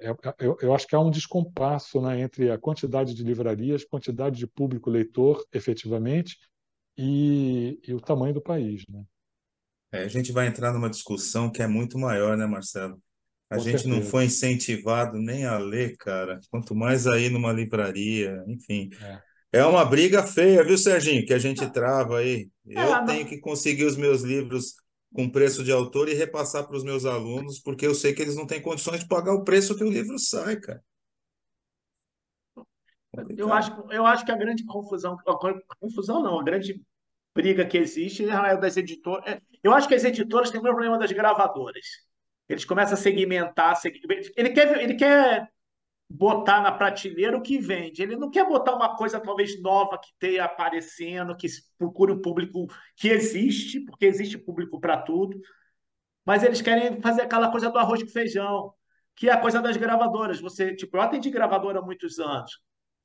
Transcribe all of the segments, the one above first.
é, é, eu, eu, acho que há um descompasso né, entre a quantidade de livrarias, quantidade de público leitor, efetivamente, e, e o tamanho do país. Né? É, a gente vai entrar numa discussão que é muito maior, né, Marcelo? A Com gente não certeza. foi incentivado nem a ler, cara, quanto mais aí numa livraria, enfim. É. É uma briga feia, viu, Serginho, que a gente trava aí. Eu É, tenho não- que conseguir os meus livros com preço de autor e repassar para os meus alunos, porque eu sei que eles não têm condições de pagar o preço que o livro sai, cara. Eu acho, eu acho que a grande confusão, a confusão não, a grande briga que existe é das editoras. Eu acho que as editoras têm o mesmo problema das gravadoras. Eles começam a segmentar, seg- ele quer, ele quer botar na prateleira o que vende. Ele não quer botar uma coisa talvez nova que esteja aparecendo, que procure um público que existe, porque existe público para tudo. Mas eles querem fazer aquela coisa do arroz com feijão, que é a coisa das gravadoras. Você, tipo, eu atendi gravadora há muitos anos.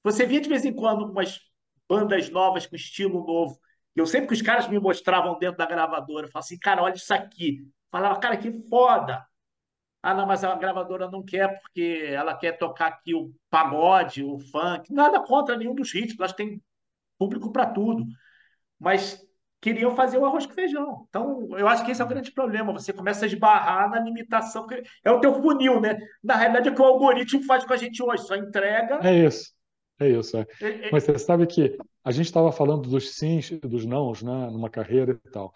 Você via de vez em quando umas bandas novas com estilo novo. Eu sempre que os caras me mostravam dentro da gravadora, eu falava assim, cara, olha isso aqui. Falava, cara, que foda. Ah, não, mas a gravadora não quer porque ela quer tocar aqui o pagode, o funk. Nada contra nenhum dos ritmos, elas têm público para tudo. Mas queriam fazer o arroz com feijão. Então, eu acho que esse é o grande problema. Você começa a esbarrar na limitação. É o teu funil, né? Na realidade, é o que o algoritmo faz com a gente hoje. Só entrega. É isso, é isso. é. é- é- Mas você sabe que a gente estava falando dos sims e dos nãos, né, numa carreira e tal.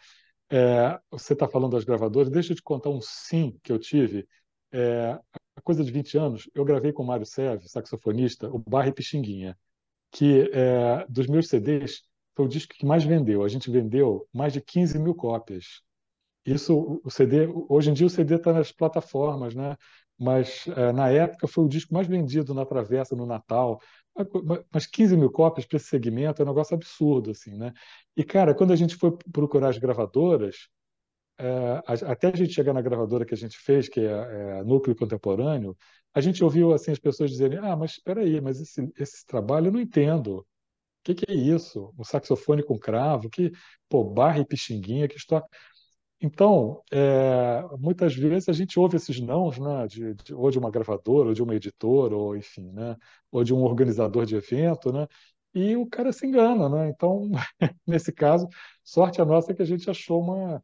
É, você está falando das gravadoras, deixa eu te contar um sim que eu tive. É, há coisa de 20 anos, eu gravei com o Mário Seve, saxofonista, o Barre Pixinguinha, que é, dos meus CDs foi o disco que mais vendeu. A gente vendeu mais de 15 mil cópias. Isso, o CD, hoje em dia o CD está nas plataformas, né? Mas é, na época foi o disco mais vendido na Travessa, no Natal. Mas 15 mil cópias para esse segmento é um negócio absurdo, assim, né? E, cara, quando a gente foi procurar as gravadoras, é, até a gente chegar na gravadora que a gente fez, que é, é Núcleo Contemporâneo, a gente ouviu assim as pessoas dizerem: Ah, mas espera aí, mas esse, esse trabalho eu não entendo. O que, que é isso? Um saxofone com cravo? Que, pô, barra e pixinguinha, que história. Então, é, muitas vezes a gente ouve esses nãos, né, de, de- ou de uma gravadora, ou de uma editora, ou enfim, né, ou de um organizador de evento, né, e o cara se engana, né? Então, nesse caso, sorte a nossa que a gente achou uma,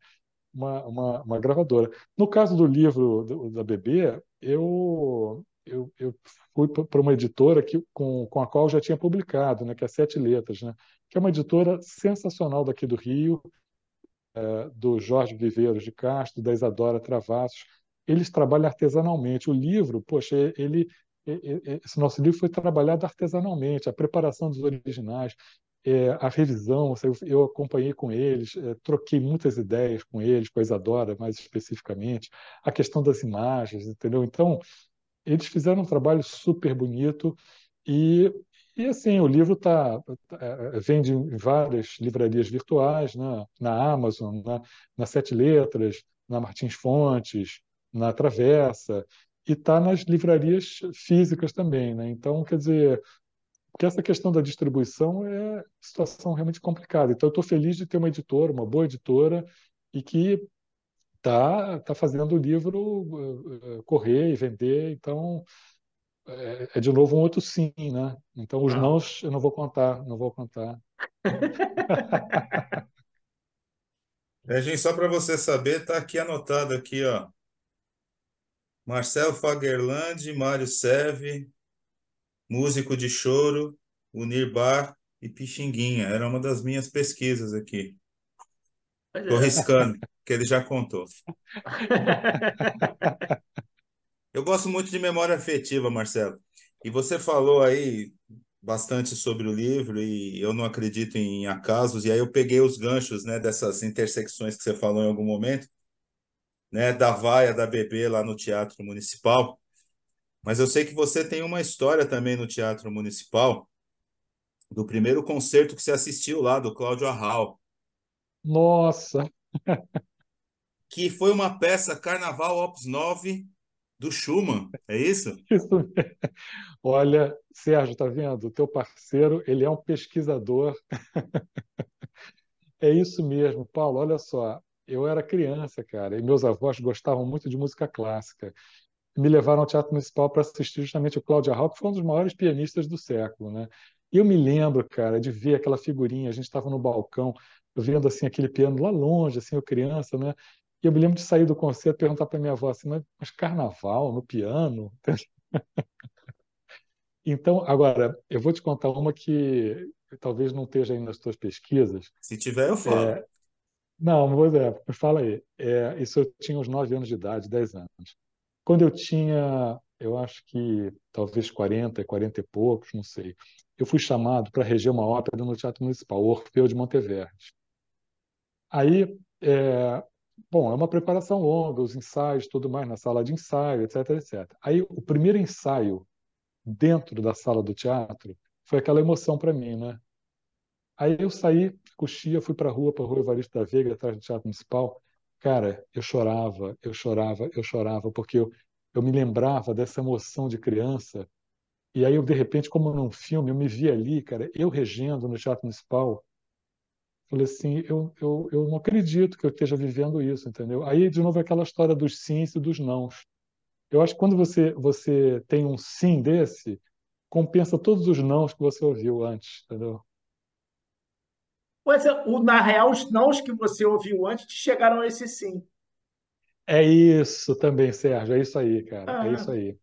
uma, uma, uma gravadora. No caso do livro do- da Bebê, eu, eu, eu fui para uma editora que, com, com a qual já tinha publicado, né, que é Sete Letras, né, que é uma editora sensacional daqui do Rio, do Jorge Viveiros de Castro, da Isadora Travassos. Eles trabalham artesanalmente. O livro, poxa, ele, esse nosso livro foi trabalhado artesanalmente, a preparação dos originais, é, a revisão, eu acompanhei com eles, é, troquei muitas ideias com eles, com a Isadora mais especificamente, a questão das imagens, entendeu? Então, eles fizeram um trabalho super bonito e, e assim, o livro tá, é, vende em várias livrarias virtuais, né? na Amazon, na, na Sete Letras, na Martins Fontes, na Travessa, e está nas livrarias físicas também. Né? Então, quer dizer, porque essa questão da distribuição é situação realmente complicada. Então, eu estou feliz de ter uma editora, uma boa editora, e que está tá fazendo o livro uh, correr e vender. Então, é, é, de novo um outro sim, né? Então, os não. nãos eu não vou contar, não vou contar. É, gente, só para você saber, está aqui anotado aqui, ó. Marcelo Fagerland, Mário Seve, músico de choro, Unir Bar e Pixinguinha. Era uma das minhas pesquisas aqui. Estou riscando, que ele já contou. Eu gosto muito de memória afetiva, Marcelo. E você falou aí bastante sobre o livro e eu não acredito em acasos. E aí eu peguei os ganchos, né, dessas intersecções que você falou em algum momento, né, da vaia da bebê lá no Teatro Municipal. Mas eu sei que você tem uma história também no Teatro Municipal do primeiro concerto que você assistiu lá do Cláudio Arral. Nossa! que foi uma peça Carnaval Opus 9 do Schumann, é isso? Isso mesmo. Olha, Sérgio, tá vendo? O teu parceiro, ele é um pesquisador. É isso mesmo, Paulo. Olha só, eu era criança, cara, e meus avós gostavam muito de música clássica. Me levaram ao Teatro Municipal para assistir justamente o Cláudio Arral, que foi um dos maiores pianistas do século, né? E eu me lembro, cara, de ver aquela figurinha, a gente estava no balcão, vendo assim aquele piano lá longe, assim, eu criança, né? E eu me lembro de sair do concerto e perguntar para minha avó assim, mas, carnaval no piano? Então, agora, eu vou te contar uma que talvez não esteja aí nas tuas pesquisas. Se tiver, eu falo. É, não, mas é, fala aí. É, isso eu tinha uns 9 anos de idade, 10 anos. Quando eu tinha, eu acho que talvez 40, 40 e poucos, não sei, eu fui chamado para reger uma ópera no Teatro Municipal, Orfeu de Monteverde. Aí, é, bom, é uma preparação longa, os ensaios, tudo mais na sala de ensaio, etc, etc. Aí, o primeiro ensaio dentro da sala do teatro foi aquela emoção para mim, né? Aí eu saí, coxia, fui para a rua, para a rua Evaristo da Veiga, atrás do Teatro Municipal. Cara, eu chorava, eu chorava, eu chorava, porque eu, eu me lembrava dessa emoção de criança. E aí eu, de repente, como num filme, eu me vi ali, cara, eu regendo no Teatro Municipal. Falei assim, eu, eu, eu não acredito que eu esteja vivendo isso, entendeu? Aí, de novo, aquela história dos sims e dos nãos. Eu acho que quando você, você tem um sim desse, compensa todos os nãos que você ouviu antes, entendeu? Pois é, o, na real, os nãos que você ouviu antes te chegaram a esse sim. É isso também, Sérgio. É isso aí, cara. É Ah, isso aí.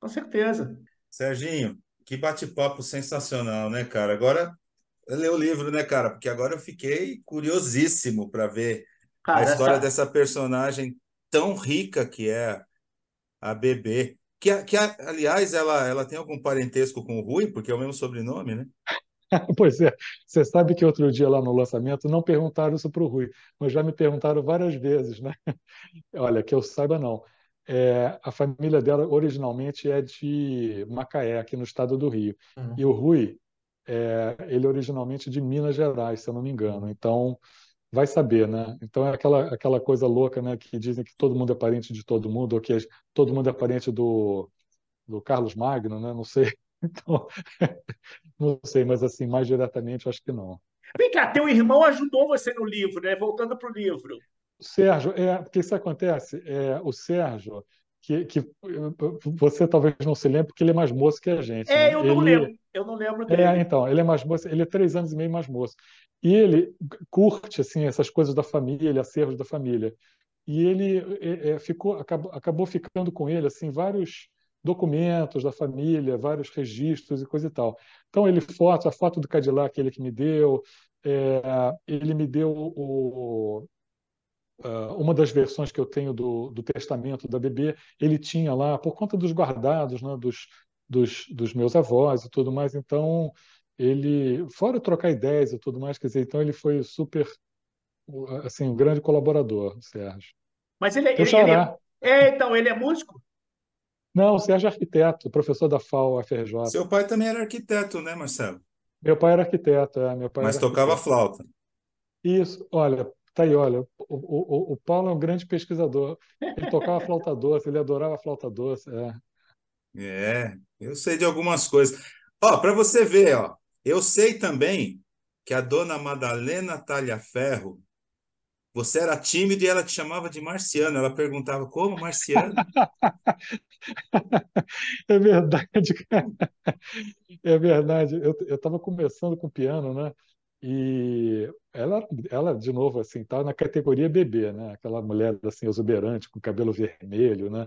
com certeza. Serginho, que bate-papo sensacional, né, cara? Agora, lê o livro, né, cara? Porque agora eu fiquei curiosíssimo para ver a Cara, história essa, dessa personagem tão rica que é a Bebê. Que, que aliás, ela, ela tem algum parentesco com o Rui, porque é o mesmo sobrenome, né? Pois é, você sabe que outro dia lá no lançamento não perguntaram isso para o Rui, mas já me perguntaram várias vezes, né? Olha, que eu saiba não. É, a família dela originalmente é de Macaé, aqui no estado do Rio. E Uhum. o Rui, é, ele é originalmente de Minas Gerais, se eu não me engano. Então, vai saber, né? Então é aquela, aquela coisa louca, né? Que dizem que todo mundo é parente de todo mundo, ou que todo mundo é parente do, do Carlos Magno, né? Não sei. Então, não sei, mas assim, mais diretamente, acho que não. Vem cá, teu irmão ajudou você no livro, né? Voltando para o livro. Sérgio, é, porque isso acontece, é, o Sérgio, que, que você talvez não se lembre, porque ele é mais moço que a gente, É, né? eu não Ele, lembro. Eu não lembro é, dele. então, ele é mais moço, ele é três anos e meio mais moço. E ele curte, assim, essas coisas da família, acervos da família. E ele é, é, ficou, acabou, acabou ficando com ele, assim, vários documentos da família, vários registros e coisa e tal. Então, ele foto, a foto do Cadillac, ele que me deu, é, ele me deu o, uh, uma das versões que eu tenho do, do testamento da bebê, ele tinha lá, por conta dos guardados, né, dos, dos, dos meus avós e tudo mais, então ele, fora trocar ideias e tudo mais, quer dizer, então ele foi super, assim, um grande colaborador, Sérgio. Mas ele, Teu ele, ele é, é, então, ele é músico? Não, o Sérgio é arquiteto, professor da FAO, FRJ. Seu pai também era arquiteto, né, Marcelo? Meu pai era arquiteto, é, meu pai Mas tocava arquiteto. flauta. Isso, olha, tá aí, olha, o, o, o Paulo é um grande pesquisador. Ele tocava flauta doce, ele adorava flauta doce. É. É, eu sei de algumas coisas. Ó, para você ver, ó, eu sei também que a dona Madalena Talhaferro, você era tímido e ela te chamava de Marciano. Ela perguntava como Marciano? É verdade, cara. É verdade. Eu estava começando com piano, né? E ela, ela de novo, assim, tá na categoria bebê, né? Aquela mulher assim exuberante, com cabelo vermelho, né?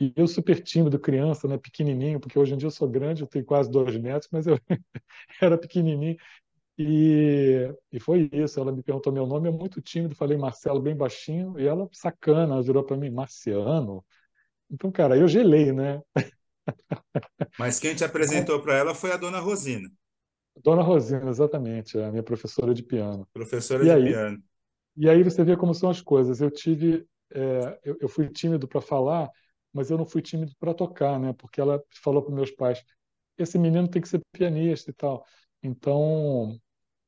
E eu super tímido, criança, né? Pequenininho, porque hoje em dia eu sou grande, eu tenho quase dois metros, mas eu era pequenininho. E, e foi isso. Ela me perguntou meu nome, é muito tímido, falei Marcelo bem baixinho, e ela sacana, ela virou para mim, Marciano. Então, cara, eu gelei, né? Mas quem te apresentou para ela foi a dona Rosina, Dona Rosina, exatamente, a minha professora de piano. professora E de aí, piano. e aí você vê como são as coisas. Eu tive, é, eu, eu fui tímido para falar, mas eu não fui tímido para tocar, né? Porque ela falou para meus pais, esse menino tem que ser pianista e tal. Então,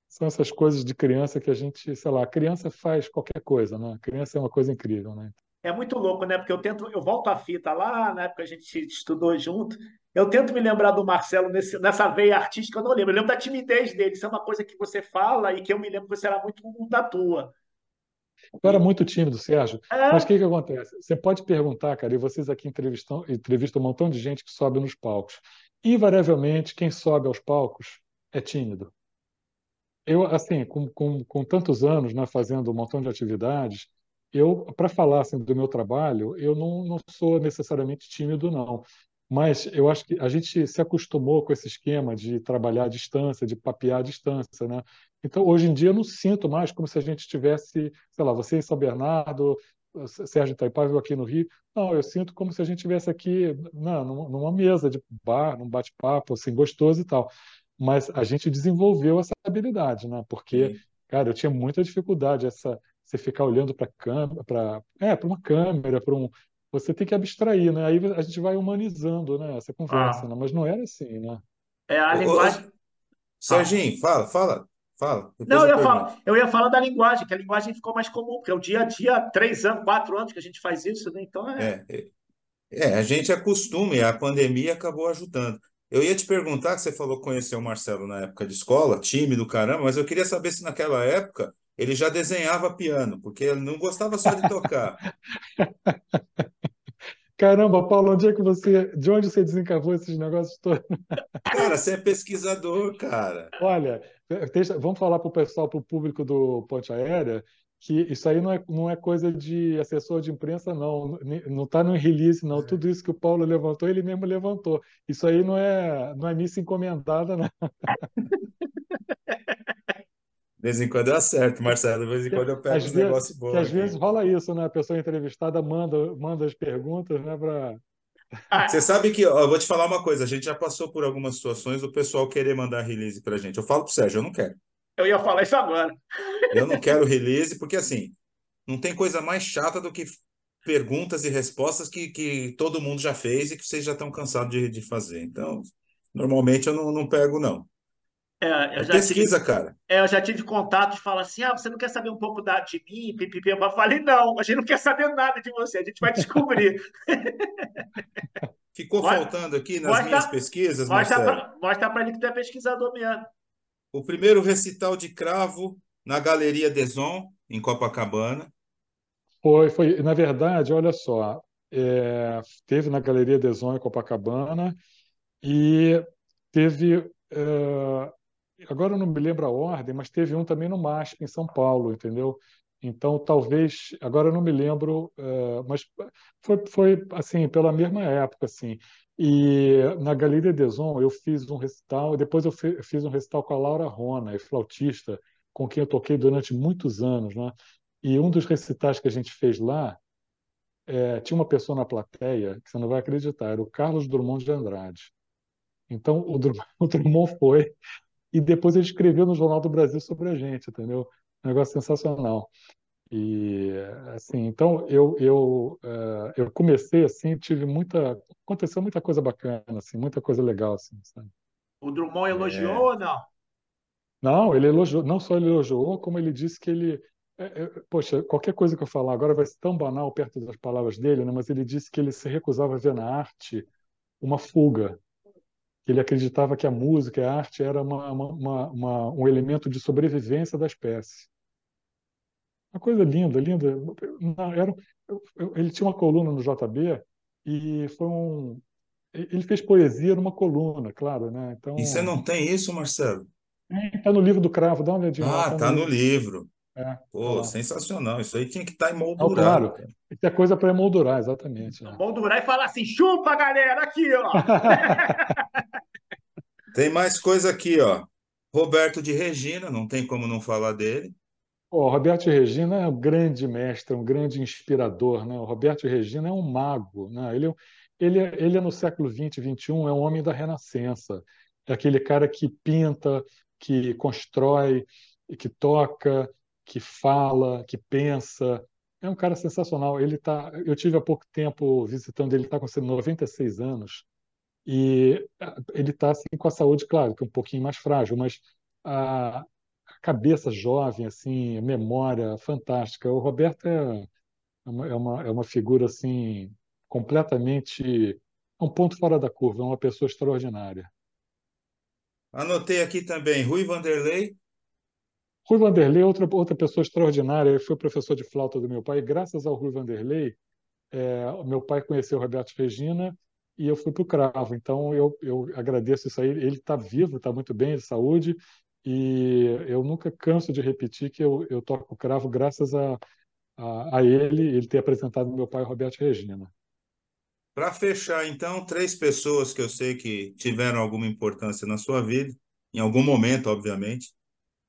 são essas coisas de criança que a gente, sei lá, a criança faz qualquer coisa, né? A criança é uma coisa incrível, né? É muito louco, né? Porque eu tento, eu volto à fita lá, na época a gente estudou junto. Eu tento me lembrar do Marcelo nesse, nessa veia artística, eu não lembro. Eu lembro da timidez dele. Isso é uma coisa que você fala e que eu me lembro que você era muito da tua. Eu era muito tímido, Sérgio. É. Mas o que, que acontece? Você pode perguntar, cara, e vocês aqui entrevistam, entrevistam um montão de gente que sobe nos palcos. Invariavelmente, quem sobe aos palcos é tímido. Eu, assim, com, com, com tantos anos né, fazendo um montão de atividades, eu, para falar assim, do meu trabalho, eu não, não sou necessariamente tímido, não. Mas eu acho que a gente se acostumou com esse esquema de trabalhar à distância, de papear à distância, né? Então, hoje em dia, eu não sinto mais como se a gente estivesse, sei lá, você em São Bernardo, Sérgio Itaipava aqui no Rio. Não, eu sinto como se a gente estivesse aqui não, numa mesa de bar, num bate-papo, assim, gostoso e tal. Mas a gente desenvolveu essa habilidade, né? Porque, Sim. cara, eu tinha muita dificuldade essa você ficar olhando para para é, para uma câmera, para um você tem que abstrair, né? Aí a gente vai humanizando, né, essa conversa, ah. né? Mas não era assim, né? É a linguagem. Ô, Serginho, fala, fala. Fala. Não, eu ia, falar, eu ia falar da linguagem, que a linguagem ficou mais comum, porque é o dia a dia, três anos, quatro anos que a gente faz isso, né? Então é. É, é, é a gente acostuma e a pandemia acabou ajudando. Eu ia te perguntar, que você falou que conheceu o Marcelo na época de escola, tímido, caramba, mas eu queria saber se naquela época ele já desenhava piano, porque ele não gostava só de tocar. Caramba, Paulo, onde é que você, de onde você desencavou esses negócios todos? Cara, você é pesquisador, cara. Olha, vamos falar para o pessoal, para o público do Ponte Aérea, que isso aí não é, não é coisa de assessor de imprensa, não. Não está no release, não. Tudo isso que o Paulo levantou, ele mesmo levantou. Isso aí não é, não é missa encomendada, não. De vez em quando eu acerto, Marcelo. De vez em quando eu pego os negócios bons. às vezes rola isso, né? A pessoa entrevistada manda, manda as perguntas, né? Pra... Ah, você sabe que, ó, eu vou te falar uma coisa, a gente já passou por algumas situações do pessoal querer mandar release pra gente. Eu falo pro Sérgio, eu não quero. Eu ia falar isso agora. Eu não quero release, porque assim, não tem coisa mais chata do que perguntas e respostas que, que todo mundo já fez e que vocês já estão cansados de, de fazer. Então, normalmente eu não, não pego, não. É, é pesquisa, tive, cara. É, eu já tive contato de falar assim: ah, você não quer saber um pouco da, de mim? Pipipi. Eu falei: não, a gente não quer saber nada de você, a gente vai descobrir. Ficou mostra, faltando aqui nas mostra, minhas pesquisas, Marcelo. Mostra para ele que tu é pesquisador mesmo. O primeiro recital de cravo na Galeria Deson, em Copacabana. Foi, foi. Na verdade, olha só, é, teve na Galeria Deson em Copacabana e teve é, agora eu não me lembro a ordem, mas teve um também no MASP, em São Paulo, entendeu? Então, talvez, agora eu não me lembro, uh, mas foi, foi, assim, pela mesma época, assim. E na Galeria Deson eu fiz um recital, depois eu fiz um recital com a Laura Rona, é flautista, com quem eu toquei durante muitos anos, né? E um dos recitais que a gente fez lá, é, tinha uma pessoa na plateia, que você não vai acreditar, era o Carlos Drummond de Andrade. Então, o Drummond, o Drummond foi e depois ele escreveu no Jornal do Brasil sobre a gente, entendeu? Um negócio sensacional. E assim, então eu eu uh, eu comecei assim, tive muita aconteceu muita coisa bacana assim, muita coisa legal assim, sabe? O Drummond elogiou é... ou não? Não, ele elogiou, não só ele elogiou, como ele disse que ele é, é, poxa, qualquer coisa que eu falar agora vai ser tão banal perto das palavras dele, né? Mas ele disse que ele se recusava a ver na arte uma fuga, ele acreditava que a música, a arte era uma, uma, uma, um elemento de sobrevivência da espécie. Uma coisa linda, linda. Era, ele tinha uma coluna no JB e foi um. Ele fez poesia numa coluna, claro, né? Então. E você não tem isso, Marcelo? Está no livro do Cravo, dá uma olhadinha. Ah, está tá no, no livro. livro. É, Pô, tá sensacional. Isso aí tinha que estar tá emoldurado. Não, claro. Isso é coisa para emoldurar, exatamente. Né? Emoldurar e falar assim: chupa, galera, aqui, ó. Tem mais coisa aqui, ó. Roberto de Regina, não tem como não falar dele. O Roberto Regina é um grande mestre, um grande inspirador. Né? O Roberto Regina é um mago. Né? Ele, ele, ele é no século XX, XXI, é um homem da Renascença. É aquele cara que pinta, que constrói, que toca, que fala, que pensa. É um cara sensacional. Ele tá, eu tive há pouco tempo visitando ele, está com 96 anos. E ah, ele está assim, com a saúde, claro, que é um pouquinho mais frágil, mas a, cabeça jovem, assim, memória fantástica. O Roberto é, é uma, é uma, é figura assim completamente é um ponto fora da curva, é uma pessoa extraordinária. Anotei aqui também Rui Vanderlei. Rui Vanderlei, outra, outra pessoa extraordinária, ele foi professor de flauta do meu pai, e graças ao Rui Vanderlei, é, meu pai conheceu o Roberto Regina e eu fui para o Cravo. Então, eu, eu agradeço isso aí. Ele está vivo, está muito bem, de saúde, e eu nunca canso de repetir que eu, eu toco Cravo graças a, a, a ele, ele ter apresentado meu pai, Roberto Regina. Para fechar, então, três pessoas que eu sei que tiveram alguma importância na sua vida, em algum momento, obviamente.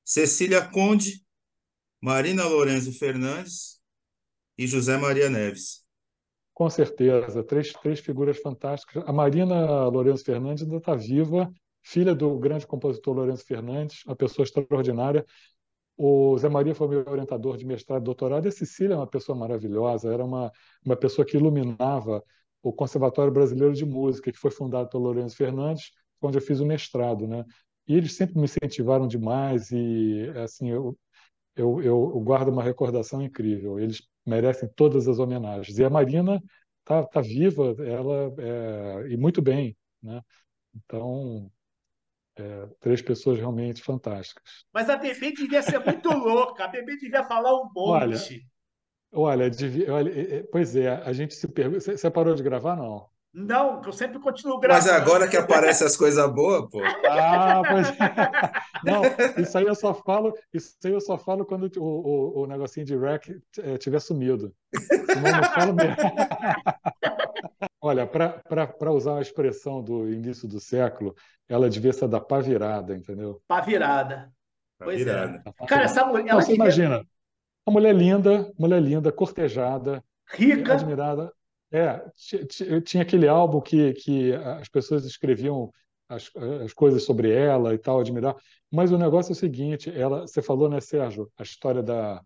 Cecília Conde, Marina Lourenço Fernandes e José Maria Neves. Com certeza, três, três figuras fantásticas. A Marina Lourenço Fernandes ainda está viva, filha do grande compositor Lourenço Fernandes, uma pessoa extraordinária. O Zé Maria foi meu orientador de mestrado e doutorado, e a Cecília é uma pessoa maravilhosa, era uma, uma pessoa que iluminava o Conservatório Brasileiro de Música, que foi fundado pelo Lourenço Fernandes, onde eu fiz o mestrado, né? E eles sempre me incentivaram demais e assim eu, eu, eu guardo uma recordação incrível. Eles merecem todas as homenagens. E a Marina tá, tá viva, ela é, e muito bem, né? Então é, três pessoas realmente fantásticas. Mas a Bebê devia ser muito louca. A Bebê devia falar um monte. Olha, olha, devia, olha, é, é, pois é, a gente se pergunta. Você parou de gravar, não? Não, eu sempre continuo gravando. Mas agora que aparecem as coisas boas, pô. Ah, pois é. Não, isso aí eu só falo, isso aí eu só falo quando o, o, o negocinho de rec é, tiver sumido. Senão eu não falo mesmo. Olha, para usar a expressão do início do século, ela devia ser da pá virada, entendeu? Pá virada. Pois é. Cara, essa mulher. Ela você devia... imagina, uma mulher linda, mulher linda, cortejada, rica, admirada. É, tinha aquele álbum que, que as pessoas escreviam as, as coisas sobre ela e tal, admirar. Mas o negócio é o seguinte: ela, você falou, né, Sérgio, a história da,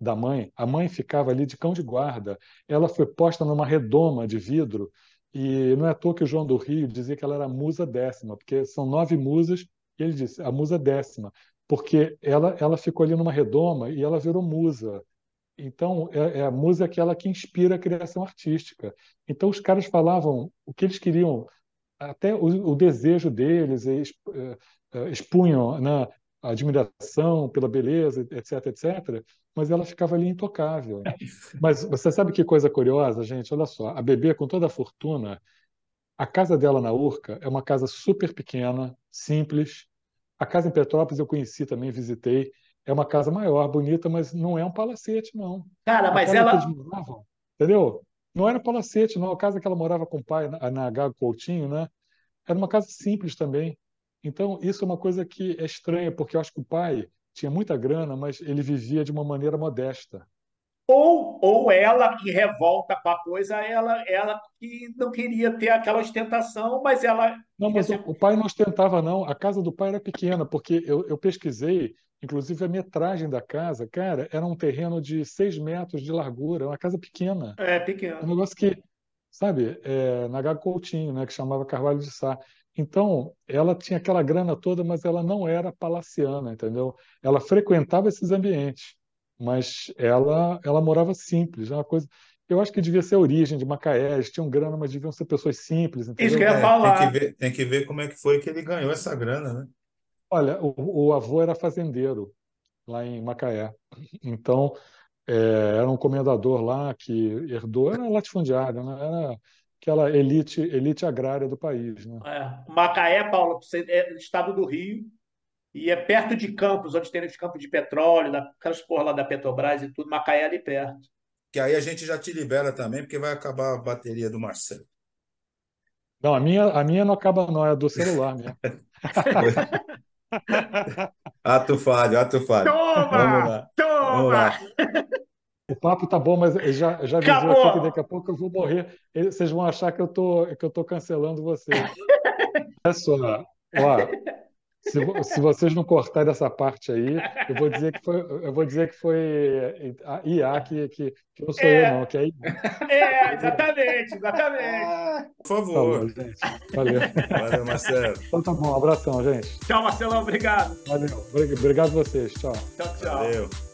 da mãe. A mãe ficava ali de cão de guarda. Ela foi posta numa redoma de vidro. E não é à toa que o João do Rio dizia que ela era musa décima, porque são nove musas, e ele disse a musa décima, porque ela, ela ficou ali numa redoma e ela virou musa. Então, é, é, a música é aquela que inspira a criação artística. Então, os caras falavam o que eles queriam, até o, o desejo deles, é, é, expunham né, a admiração pela beleza, etc, etc, mas ela ficava ali intocável. Mas você sabe que coisa curiosa, gente? Olha só, a bebê, com toda a fortuna, a casa dela na Urca é uma casa super pequena, simples. A casa em Petrópolis eu conheci também, visitei é uma casa maior, bonita, mas não é um palacete, não. Cara, mas ela. Moravam, entendeu? Não era palacete, não. A casa que ela morava com o pai, na, na Gago Coutinho, né? Era uma casa simples também. Então, isso é uma coisa que é estranha, porque eu acho que o pai tinha muita grana, mas ele vivia de uma maneira modesta. Ou, ou ela que revolta com a coisa, ela, ela que não queria ter aquela ostentação, mas ela. Não, mas o, o, pai não ostentava, não. A casa do pai era pequena, porque eu, eu pesquisei Inclusive, a metragem da casa, cara, era um terreno de seis metros de largura, uma casa pequena. É, pequena. Um negócio que, sabe, é, na Gago Coutinho, né, que chamava Carvalho de Sá. Então, ela tinha aquela grana toda, mas ela não era palaciana, entendeu? Ela frequentava esses ambientes, mas ela, ela morava simples, é uma coisa. Eu acho que devia ser a origem de Macaé, eles tinham grana, mas deviam ser pessoas simples, entendeu? Isso que eu ia falar. É, tem, que ver, tem que ver como é que foi que ele ganhou essa grana, né? Olha, o, o avô era fazendeiro lá em Macaé. Então, é, era um comendador lá que herdou, era latifundiário, né? era aquela elite, elite agrária do país. Né? É. Macaé, Paulo, é estado do Rio, e é perto de Campos, onde tem os campos de petróleo, aquelas porra lá da Petrobras e tudo, Macaé é ali perto. Que aí a gente já te libera também, porque vai acabar a bateria do Marcelo. Não, a minha, a minha não acaba, não, é do celular mesmo. ato falho, ato falho. Toma! Vamos lá. Toma! Vamos lá. O papo tá bom, mas já, já avisou aqui que daqui a pouco eu vou morrer. Vocês vão achar que eu tô, que eu tô cancelando vocês. Olha só, ó, se, se, vocês não cortarem essa parte aí, eu vou dizer que foi, eu vou dizer que foi a IA que, que, que não sou é, eu, não, que é É, exatamente, exatamente. Por favor. Tá bom, gente. Valeu. Valeu, Marcelo. Então tá bom, um abração, gente. Tchau, Marcelão, obrigado. Valeu. Obrigado a vocês. Tchau. Tchau, tchau. Valeu.